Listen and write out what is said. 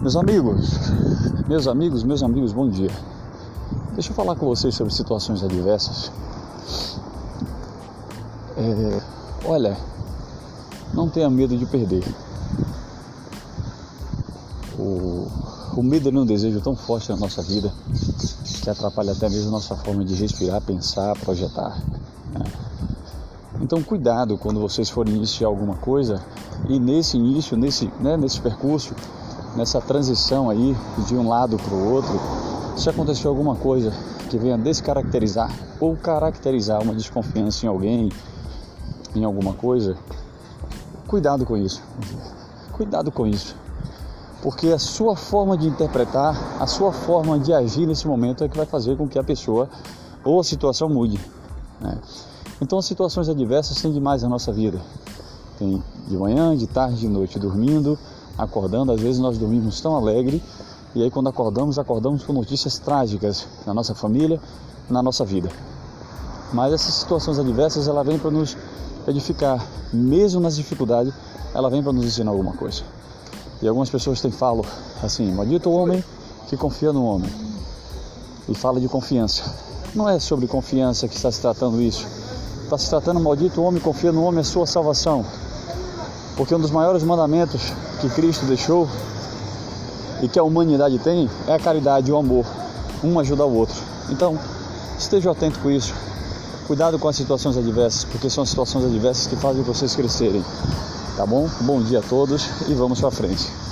Meus amigos, meus amigos, meus amigos, bom dia. Deixa eu falar com vocês sobre situações adversas. É, olha, não tenha medo de perder. O, o medo é um desejo tão forte na nossa vida que atrapalha até mesmo nossa forma de respirar, pensar, projetar. Né? Então, cuidado quando vocês forem iniciar alguma coisa e nesse início, nesse, né, nesse percurso, nessa transição aí de um lado para o outro, se aconteceu alguma coisa que venha descaracterizar ou caracterizar uma desconfiança em alguém, em alguma coisa, cuidado com isso. Cuidado com isso. Porque a sua forma de interpretar, a sua forma de agir nesse momento é que vai fazer com que a pessoa ou a situação mude. Né? Então, as situações adversas têm demais na nossa vida. Tem de manhã, de tarde, de noite, dormindo, acordando. Às vezes nós dormimos tão alegre e aí quando acordamos, acordamos com notícias trágicas na nossa família, na nossa vida. Mas essas situações adversas, ela vem para nos edificar, mesmo nas dificuldades, ela vem para nos ensinar alguma coisa. E algumas pessoas têm falo assim, maldito homem que confia no homem. E fala de confiança. Não é sobre confiança que está se tratando isso. Está se tratando maldito homem confia no homem a sua salvação. Porque um dos maiores mandamentos que Cristo deixou e que a humanidade tem é a caridade e o amor. Um ajuda o outro. Então, esteja atento com isso. Cuidado com as situações adversas, porque são as situações adversas que fazem vocês crescerem. Tá bom? Bom dia a todos e vamos para frente.